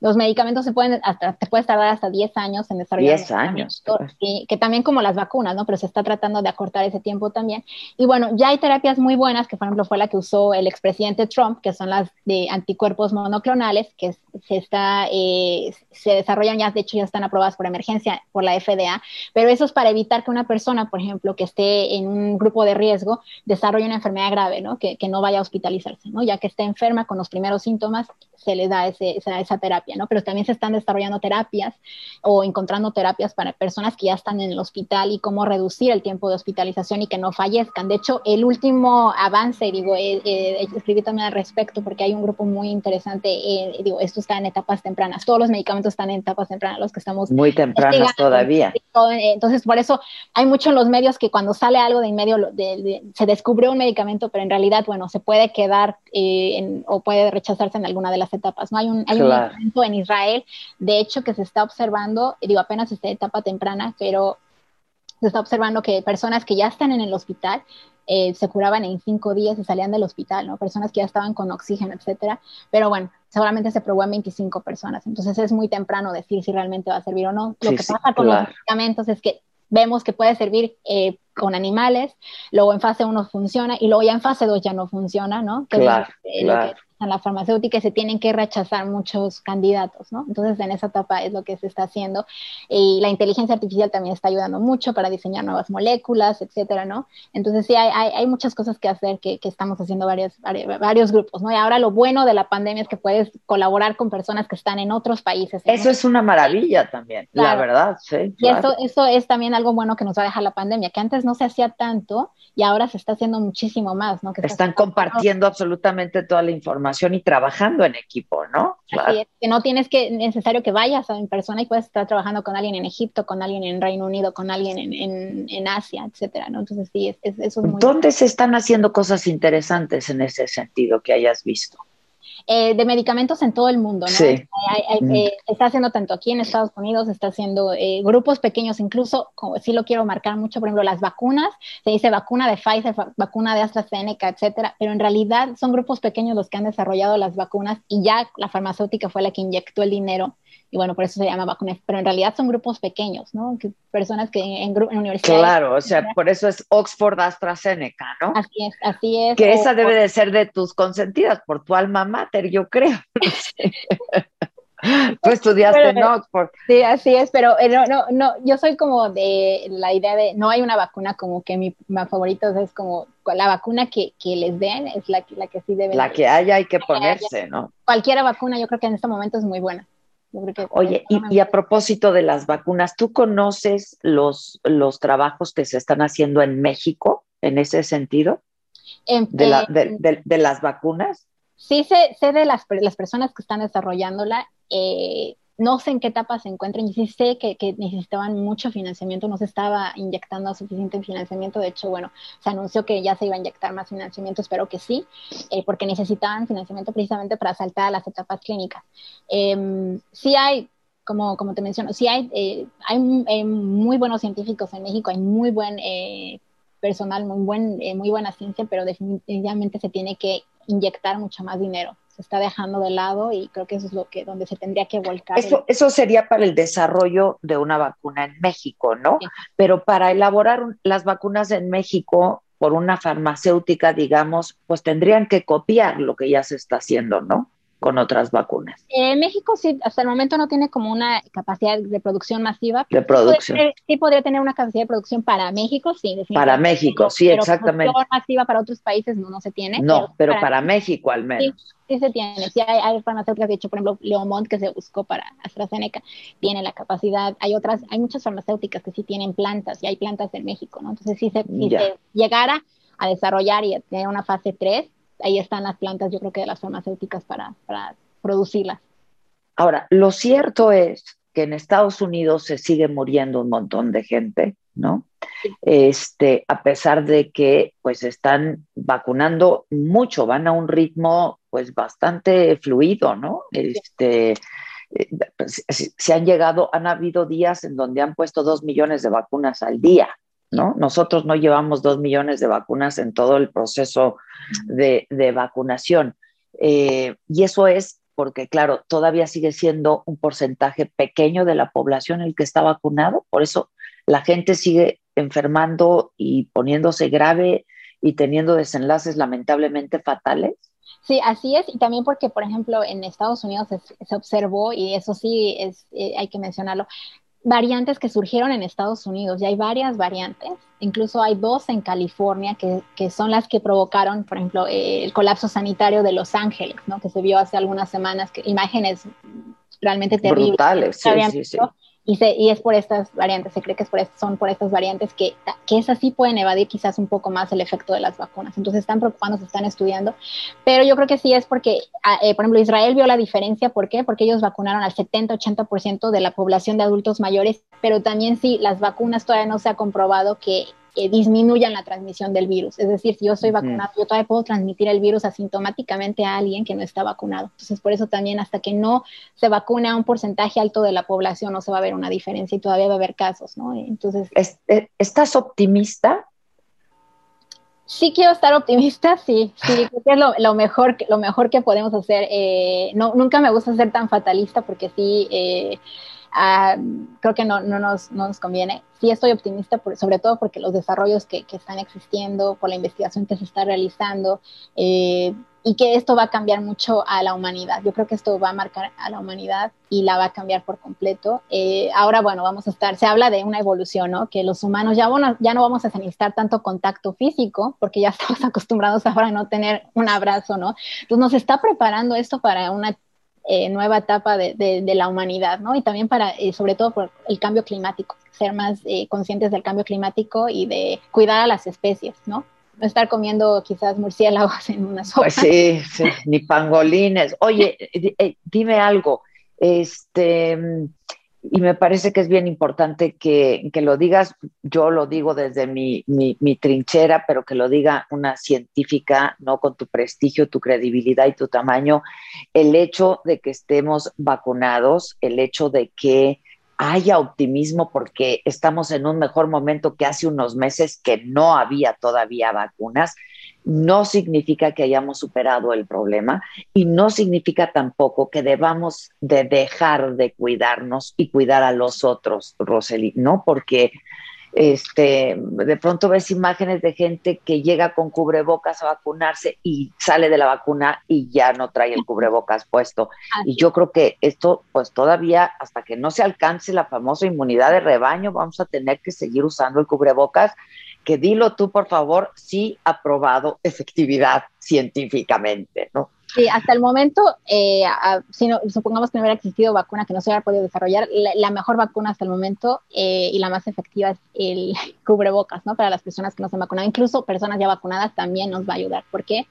Los medicamentos se pueden, hasta, te puedes tardar hasta 10 años en desarrollar. 10 años. que también como las vacunas, ¿no? Pero se está tratando de acortar ese tiempo también. Y bueno, ya hay terapias muy buenas, que por ejemplo fue la que usó el expresidente Trump, que son las de anticuerpos monoclonales, que se, está, eh, se desarrollan ya, de hecho ya están aprobadas por emergencia por la FDA, pero eso es para evitar que una persona, por ejemplo, que esté en un grupo de riesgo, desarrolle una enfermedad grave, ¿no? Que, que no vaya a hospitalizarse, ¿no? Ya que esté enferma con los primeros síntomas, se le da ese, esa, esa terapia. ¿No? Pero también se están desarrollando terapias o encontrando terapias para personas que ya están en el hospital y cómo reducir el tiempo de hospitalización y que no fallezcan. De hecho, el último avance, digo, eh, eh, escribí también al respecto porque hay un grupo muy interesante, eh, digo, esto está en etapas tempranas, todos los medicamentos están en etapas tempranas, los que estamos... Muy tempranas todavía. Entonces, por eso hay mucho en los medios que cuando sale algo de inmedio se descubre un medicamento, pero en realidad, bueno, se puede quedar o puede rechazarse en alguna de las etapas. No hay un, hay un medicamento en Israel, de hecho, que se está observando, digo, apenas está en etapa temprana, pero se está observando que personas que ya están en el hospital eh, se curaban en cinco días y salían del hospital, ¿no? Personas que ya estaban con oxígeno, etcétera. Pero bueno, seguramente se probó en 25 personas. Entonces es muy temprano decir si realmente va a servir o no. Lo que pasa con los medicamentos es que vemos que puede servir eh, con animales, luego en fase 1 funciona y luego ya en fase 2 ya no funciona, ¿no? claro, en la farmacéutica se tienen que rechazar muchos candidatos, ¿no? Entonces, en esa etapa es lo que se está haciendo. Y la inteligencia artificial también está ayudando mucho para diseñar nuevas moléculas, etcétera, ¿no? Entonces, sí, hay, hay, muchas cosas que hacer que, que estamos haciendo varios, varios, grupos, ¿no? Y ahora lo bueno de la pandemia es que puedes colaborar con personas que están en otros países. Eso es una maravilla también, la verdad, sí. Y eso, eso es también algo bueno que nos va a dejar la pandemia, que antes no se hacía tanto y ahora se está haciendo muchísimo más, ¿no? Que están compartiendo absolutamente toda la información y trabajando en equipo, ¿no? Así es, que no tienes que necesario que vayas en persona y puedes estar trabajando con alguien en Egipto, con alguien en Reino Unido, con alguien en, en, Asia, etcétera, ¿no? Entonces sí, es, eso es muy... ¿Dónde se están haciendo cosas interesantes en ese sentido que hayas visto? Eh, de medicamentos en todo el mundo, ¿no? Sí. Mm. Eh, está haciendo tanto aquí en Estados Unidos, está haciendo eh, grupos pequeños, incluso, como sí lo quiero marcar mucho, por ejemplo, las vacunas, se dice vacuna de Pfizer, vacuna de AstraZeneca, etcétera, pero en realidad son grupos pequeños los que han desarrollado las vacunas y ya la farmacéutica fue la que inyectó el dinero y bueno, por eso se llama vacunas, pero en realidad son grupos pequeños, ¿no? Que personas que en, en universidades... Claro, o sea, por eso es Oxford AstraZeneca, ¿no? Así es, así es. Que esa debe de ser de tus consentidas, por tu alma mater, yo creo. Tú estudiaste en Oxford. Sí, así es, pero eh, no, no, no, yo soy como de la idea de, no hay una vacuna como que mi, favorito es como la vacuna que, que, les den es la, la que sí debe. La que haya hay que ponerse, ¿no? Cualquier vacuna yo creo que en este momento es muy buena. Oye, y, a propósito de las vacunas, ¿tú conoces los, los trabajos que se están haciendo en México en ese sentido? de, las vacunas? Sí, sé, sé de las, las, personas que están desarrollándola. Eh, no sé en qué etapa se encuentran y sí sé que, necesitaban mucho financiamiento, no se estaba inyectando suficiente financiamiento, de hecho, bueno, se anunció que ya se iba a inyectar más financiamiento, espero que sí, eh, porque necesitaban financiamiento precisamente para saltar a las etapas clínicas. Eh, sí hay, como, como te menciono, sí hay, eh, hay eh, muy buenos científicos en México, hay muy buen personal, muy, buen, muy buena ciencia, pero definitivamente se tiene que inyectar mucho más dinero se está dejando de lado y creo que eso es lo que donde se tendría que volcar. Eso, eso sería para el desarrollo de una vacuna en México, ¿no? Pero para elaborar las vacunas en México por una farmacéutica, digamos, pues tendrían que copiar lo que ya se está haciendo, ¿no? Con otras vacunas. Eh, México sí, hasta el momento no tiene como una capacidad de producción masiva. De producción. Sí podría tener una capacidad de producción para México, sí. Para México, sí, pero exactamente. Producción masiva para otros países no, no se tiene. No, pero, para, México al menos. Sí, sí se tiene. Sí hay, hay, farmacéuticas, de hecho, por ejemplo, Leomont, que se buscó para AstraZeneca, tiene la capacidad. Hay otras, hay muchas farmacéuticas que sí tienen plantas y hay plantas en México, ¿no? Entonces, si se, si se llegara a desarrollar y a tener una fase 3, ahí están las plantas, yo creo que de las farmacéuticas para, para producirlas. Ahora, lo cierto es que en Estados Unidos se sigue muriendo un montón de gente ¿no? Este, a pesar de que pues están vacunando mucho, van a un ritmo pues bastante fluido, ¿no? Este, eh, se han llegado, han habido días en donde han puesto dos millones de vacunas al día, ¿no? Nosotros no llevamos dos millones de vacunas en todo el proceso de, vacunación. Eh, y eso es porque, claro, todavía sigue siendo un porcentaje pequeño de la población el que está vacunado, por eso la gente sigue enfermando y poniéndose grave y teniendo desenlaces lamentablemente fatales. Sí, así es, y también porque, por ejemplo, en Estados Unidos se, observó, y eso sí es, eh, hay que mencionarlo, variantes que surgieron en Estados Unidos, ya hay varias variantes, incluso hay dos en California que, que son las que provocaron, por ejemplo, eh, el colapso sanitario de Los Ángeles, ¿no? que se vio hace algunas semanas, que, imágenes realmente terribles. Brutales, sí, sí, sí. Y, y, es por estas variantes, se cree que es por, son por estas variantes que, que esas sí pueden evadir quizás un poco más el efecto de las vacunas. Entonces están preocupando, se están estudiando, pero yo creo que sí es porque, ah, eh, por ejemplo, Israel vio la diferencia, ¿por qué? Porque ellos vacunaron al 70-80% de la población de adultos mayores, pero también sí, las vacunas todavía no se ha comprobado que disminuyan la transmisión del virus. Es decir, si yo estoy vacunado, yo todavía puedo transmitir el virus asintomáticamente a alguien que no está vacunado. Entonces, por eso también hasta que no se vacuna un porcentaje alto de la población no se va a ver una diferencia y todavía va a haber casos, ¿no? Entonces... Eh, ¿Estás optimista? Sí quiero estar optimista, sí, sí, creo que es lo, mejor, lo mejor que podemos hacer. Eh, no, nunca me gusta ser tan fatalista porque sí, eh, Ah, creo que no, no, nos, no, nos, conviene. Sí estoy optimista, sobre todo porque los desarrollos que, que, están existiendo, por la investigación que se está realizando, eh, y que esto va a cambiar mucho a la humanidad. Yo creo que esto va a marcar a la humanidad y la va a cambiar por completo. Eh, ahora, bueno, vamos a estar, se habla de una evolución, ¿no? Que los humanos ya, bueno, ya no vamos a necesitar tanto contacto físico, porque ya estamos acostumbrados ahora a no tener un abrazo, ¿no? Entonces nos está preparando esto para una eh, nueva etapa de, de, la humanidad, ¿no? Y también para, eh, sobre todo por el cambio climático, ser más eh, conscientes del cambio climático y de cuidar a las especies, ¿no? No estar comiendo quizás murciélagos en una sopa. Pues sí, sí, ni pangolines. Oye, dime algo, este, y me parece que es bien importante que, que lo digas, yo lo digo desde mi, mi, mi, trinchera, pero que lo diga una científica, ¿no? Con tu prestigio, tu credibilidad y tu tamaño, el hecho de que estemos vacunados, el hecho de que haya optimismo porque estamos en un mejor momento que hace unos meses que no había todavía vacunas, no significa que hayamos superado el problema y no significa tampoco que debamos de dejar de cuidarnos y cuidar a los otros, Roseli, ¿no? Porque este, de pronto ves imágenes de gente que llega con cubrebocas a vacunarse y sale de la vacuna y ya no trae el cubrebocas puesto. Y yo creo que esto, pues todavía, hasta que no se alcance la famosa inmunidad de rebaño, vamos a tener que seguir usando el cubrebocas que dilo tú, por favor, sí aprobado efectividad científicamente, ¿no? Sí, hasta el momento, eh, si no, supongamos que no hubiera existido vacuna que no se hubiera podido desarrollar, la, mejor vacuna hasta el momento eh, y la más efectiva es el cubrebocas, ¿no? Para las personas que no se han vacunado, incluso personas ya vacunadas también nos va a ayudar. ¿Por qué?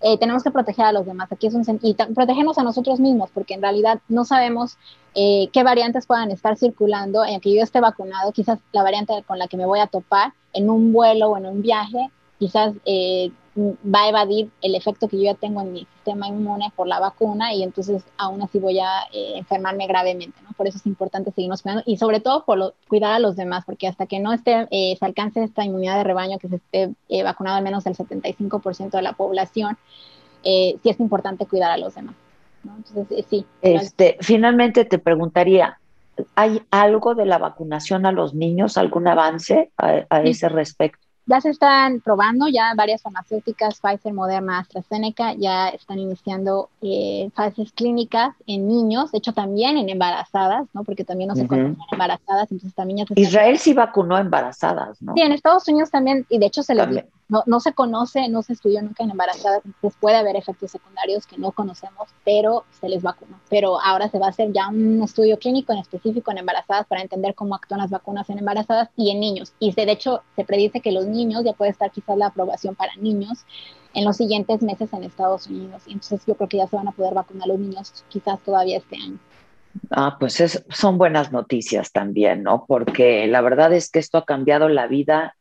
Eh, tenemos que proteger a los demás. Aquí es un y protegernos a nosotros mismos, porque en realidad no sabemos eh, qué variantes puedan estar circulando en que yo esté vacunado. Quizás la variante con la que me voy a topar en un vuelo o en un viaje, quizás eh, va a evadir el efecto que yo ya tengo en mi sistema inmune por la vacuna y entonces aún así voy a eh, enfermarme gravemente, ¿no? Por eso es importante seguirnos cuidando y sobre todo por cuidar a los demás, porque hasta que no esté, eh, se alcance esta inmunidad de rebaño, que se esté eh, vacunado al menos el 75% de la población, sí es importante cuidar a los demás. ¿no? Entonces, sí. Este, finalmente te preguntaría, ¿hay algo de la vacunación a los niños, algún avance a ese respecto? Ya se están probando, ya varias farmacéuticas, Pfizer, Moderna, AstraZeneca, ya están iniciando eh, fases clínicas en niños, de hecho también en embarazadas, ¿no? Porque también no se conocen embarazadas, entonces también ya se Israel sí vacunó embarazadas, ¿no? Sí, en Estados Unidos también, y de hecho se les no, no se conoce, no se estudió nunca en embarazadas, entonces puede haber efectos secundarios que no conocemos, pero se les vacunó. Pero ahora se va a hacer ya un estudio clínico en específico en embarazadas para entender cómo actúan las vacunas en embarazadas y en niños. Y de hecho se predice que los niños ya puede estar quizás la aprobación para niños en los siguientes meses en Estados Unidos. Y entonces yo creo que ya se van a poder vacunar los niños quizás todavía este año. Ah, pues son buenas noticias también, ¿no? Porque la verdad es que esto ha cambiado la vida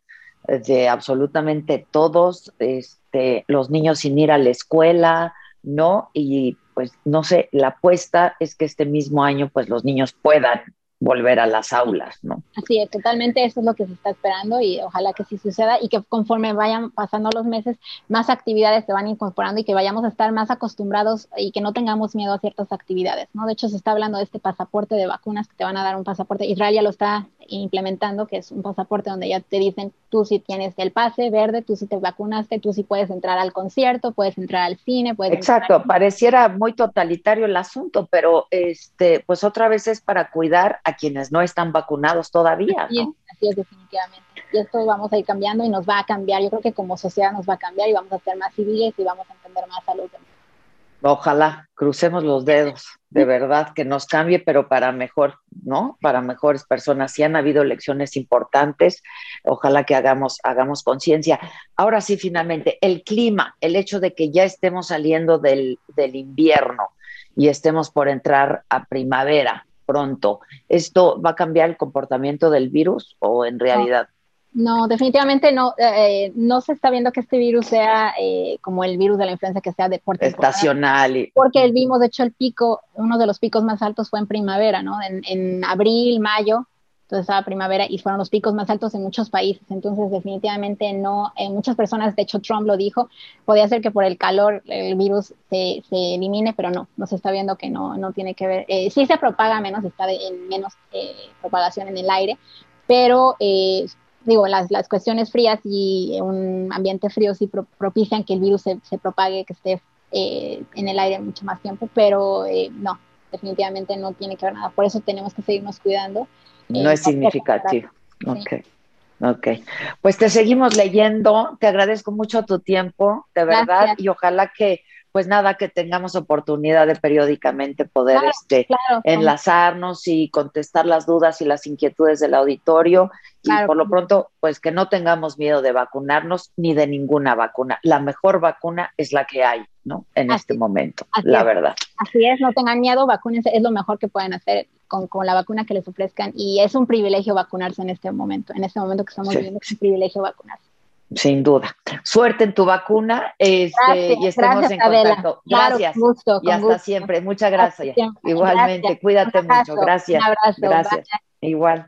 de absolutamente todos, este, los niños sin ir a la escuela, ¿no? Y pues no sé, la apuesta es que este mismo año pues los niños puedan volver a las aulas, ¿no? Así es, totalmente eso es lo que se está esperando y ojalá que sí suceda y que conforme vayan pasando los meses, más actividades se van incorporando y que vayamos a estar más acostumbrados y que no tengamos miedo a ciertas actividades, ¿no? De hecho, se está hablando de este pasaporte de vacunas que te van a dar un pasaporte. Israel ya lo está implementando, que es un pasaporte donde ya te dicen tú si tienes el pase verde, tú si te vacunaste, tú si puedes entrar al concierto, puedes entrar al cine, puedes Exacto, pareciera muy totalitario el asunto, pero este pues otra vez es para cuidar a quienes no están vacunados todavía. Así, es, así es, definitivamente. Y esto vamos a ir cambiando y nos va a cambiar. Yo creo que como sociedad nos va a cambiar y vamos a ser más civiles y vamos a entender más a los demás. Ojalá, crucemos los dedos, de verdad, que nos cambie, pero para mejor, ¿no? Para mejores personas. Si han habido lecciones importantes, ojalá que hagamos, hagamos conciencia. Ahora sí, finalmente, el clima, el hecho de que ya estemos saliendo del, del invierno y estemos por entrar a primavera, pronto. ¿Esto va a cambiar el comportamiento del virus o en realidad? No, definitivamente no. Eh, no se está viendo que este virus sea eh, como el virus de la influenza que sea de estacional. Y... Porque vimos, de hecho, el pico, uno de los picos más altos fue en primavera, ¿no? En, en abril, mayo, entonces estaba primavera y fueron los picos más altos en muchos países. Entonces, definitivamente no, eh, muchas personas, de hecho Trump lo dijo, podía ser que por el calor el virus se, se elimine, pero no, no se está viendo que no, no tiene que ver. Eh, sí se propaga menos, está en menos eh, propagación en el aire, pero eh, digo, las, las cuestiones frías y un ambiente frío sí propician que el virus se, se propague, que esté en el aire mucho más tiempo, pero no, definitivamente no tiene que ver nada. Por eso tenemos que seguirnos cuidando no es significativo. Ok. Ok. Pues te seguimos leyendo. Te agradezco mucho tu tiempo, de verdad, y ojalá que pues nada, que tengamos oportunidad de periódicamente poder este, enlazarnos y contestar las dudas y las inquietudes del auditorio. Y por lo pronto, pues que no tengamos miedo de vacunarnos ni de ninguna vacuna. La mejor vacuna es la que hay, ¿no? En este momento, la verdad. Así es, no tengan miedo, vacúnense, es lo mejor que pueden hacer con, la vacuna que les ofrezcan. Y es un privilegio vacunarse en este momento, en este momento que estamos viviendo, es un privilegio vacunarse. Sin duda. Suerte en tu vacuna este, y estemos en contacto. Gracias. y hasta siempre. Muchas gracias. Igualmente, cuídate mucho. Gracias. gracias. Igual.